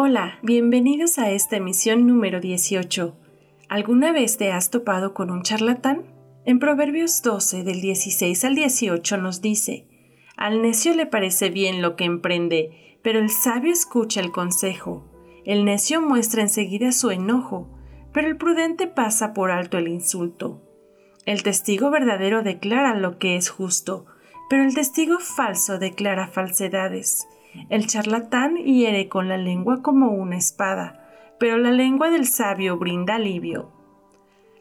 Hola, bienvenidos a esta emisión número 18. ¿Alguna vez te has topado con un charlatán? En Proverbios 12 del 16 al 18 nos dice, Al necio le parece bien lo que emprende, pero el sabio escucha el consejo. El necio muestra enseguida su enojo, pero el prudente pasa por alto el insulto. El testigo verdadero declara lo que es justo, pero el testigo falso declara falsedades. El charlatán hiere con la lengua como una espada, pero la lengua del sabio brinda alivio.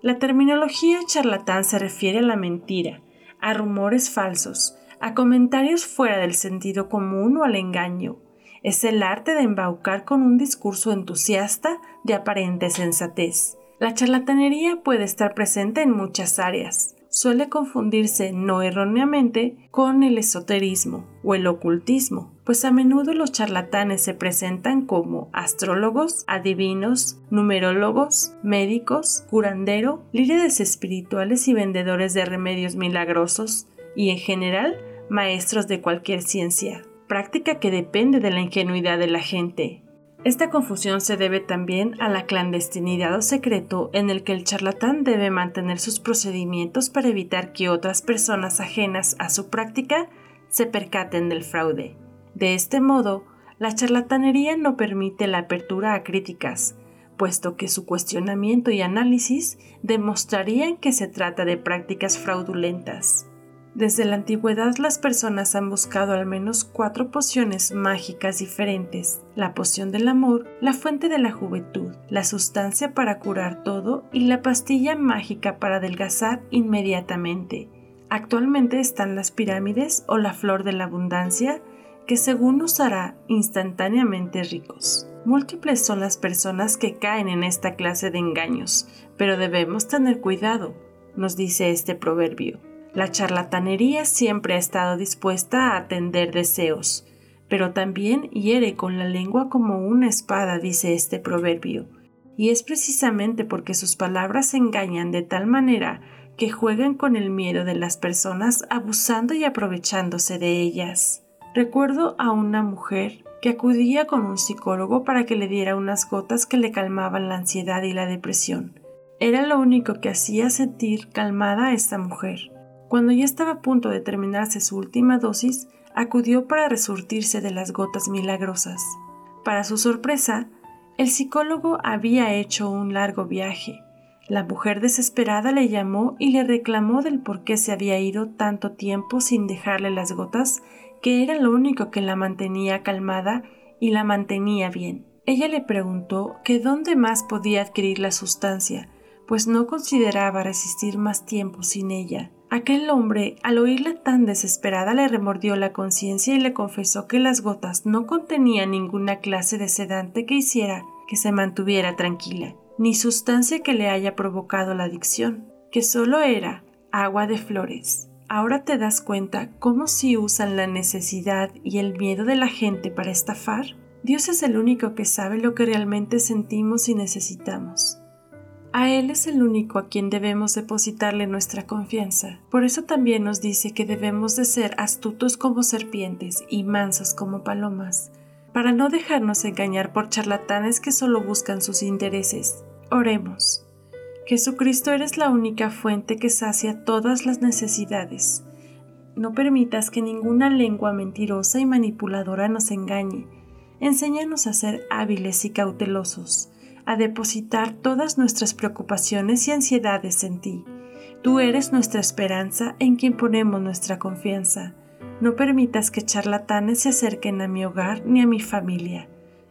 La terminología charlatán se refiere a la mentira, a rumores falsos, a comentarios fuera del sentido común o al engaño. Es el arte de embaucar con un discurso entusiasta de aparente sensatez. La charlatanería puede estar presente en muchas áreas. Suele confundirse no erróneamente con el esoterismo o el ocultismo, pues a menudo los charlatanes se presentan como astrólogos, adivinos, numerólogos, médicos, curandero, líderes espirituales y vendedores de remedios milagrosos, y en general maestros de cualquier ciencia, práctica que depende de la ingenuidad de la gente. Esta confusión se debe también a la clandestinidad o secreto en el que el charlatán debe mantener sus procedimientos para evitar que otras personas ajenas a su práctica se percaten del fraude. De este modo, la charlatanería no permite la apertura a críticas, puesto que su cuestionamiento y análisis demostrarían que se trata de prácticas fraudulentas. Desde la antigüedad las personas han buscado al menos cuatro pociones mágicas diferentes, la poción del amor, la fuente de la juventud, la sustancia para curar todo y la pastilla mágica para adelgazar inmediatamente. Actualmente están las pirámides o la flor de la abundancia, que según nos hará instantáneamente ricos. Múltiples son las personas que caen en esta clase de engaños, pero debemos tener cuidado, nos dice este proverbio. La charlatanería siempre ha estado dispuesta a atender deseos, pero también hiere con la lengua como una espada, dice este proverbio. Y es precisamente porque sus palabras engañan de tal manera que juegan con el miedo de las personas abusando y aprovechándose de ellas. Recuerdo a una mujer que acudía con un psicólogo para que le diera unas gotas que le calmaban la ansiedad y la depresión. Era lo único que hacía sentir calmada a esta mujer. Cuando ya estaba a punto de terminarse su última dosis, acudió para resurtirse de las gotas milagrosas. Para su sorpresa, el psicólogo había hecho un largo viaje. La mujer desesperada le llamó y le reclamó del por qué se había ido tanto tiempo sin dejarle las gotas, que era lo único que la mantenía calmada y la mantenía bien. Ella le preguntó que dónde más podía adquirir la sustancia, pues no consideraba resistir más tiempo sin ella. Aquel hombre, al oírla tan desesperada, le remordió la conciencia y le confesó que las gotas no contenían ninguna clase de sedante que hiciera que se mantuviera tranquila, ni sustancia que le haya provocado la adicción, que solo era agua de flores. Ahora te das cuenta cómo si usan la necesidad y el miedo de la gente para estafar. Dios es el único que sabe lo que realmente sentimos y necesitamos. A Él es el único a quien debemos depositarle nuestra confianza. Por eso también nos dice que debemos de ser astutos como serpientes y mansos como palomas, para no dejarnos engañar por charlatanes que solo buscan sus intereses. Oremos. Jesucristo eres la única fuente que sacia todas las necesidades. No permitas que ninguna lengua mentirosa y manipuladora nos engañe. Enséñanos a ser hábiles y cautelosos a depositar todas nuestras preocupaciones y ansiedades en ti. Tú eres nuestra esperanza en quien ponemos nuestra confianza. No permitas que charlatanes se acerquen a mi hogar ni a mi familia.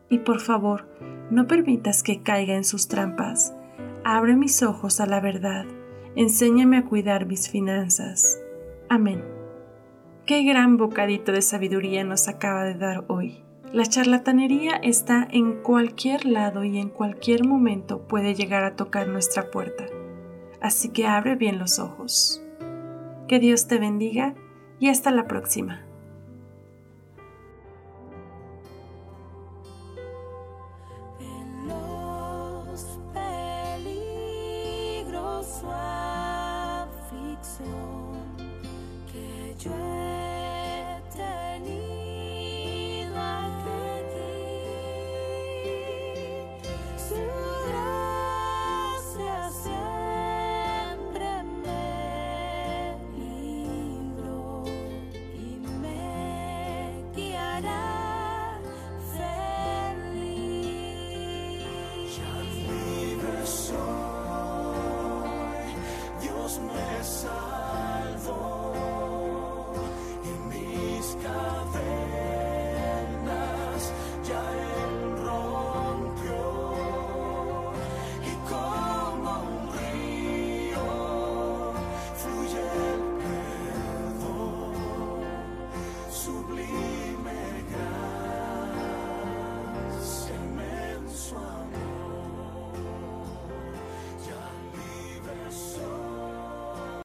Y por favor, no permitas que caiga en sus trampas. Abre mis ojos a la verdad. Enséñame a cuidar mis finanzas. Amén. Qué gran bocadito de sabiduría nos acaba de dar hoy. La charlatanería está en cualquier lado y en cualquier momento puede llegar a tocar nuestra puerta. Así que abre bien los ojos. Que Dios te bendiga y hasta la próxima. que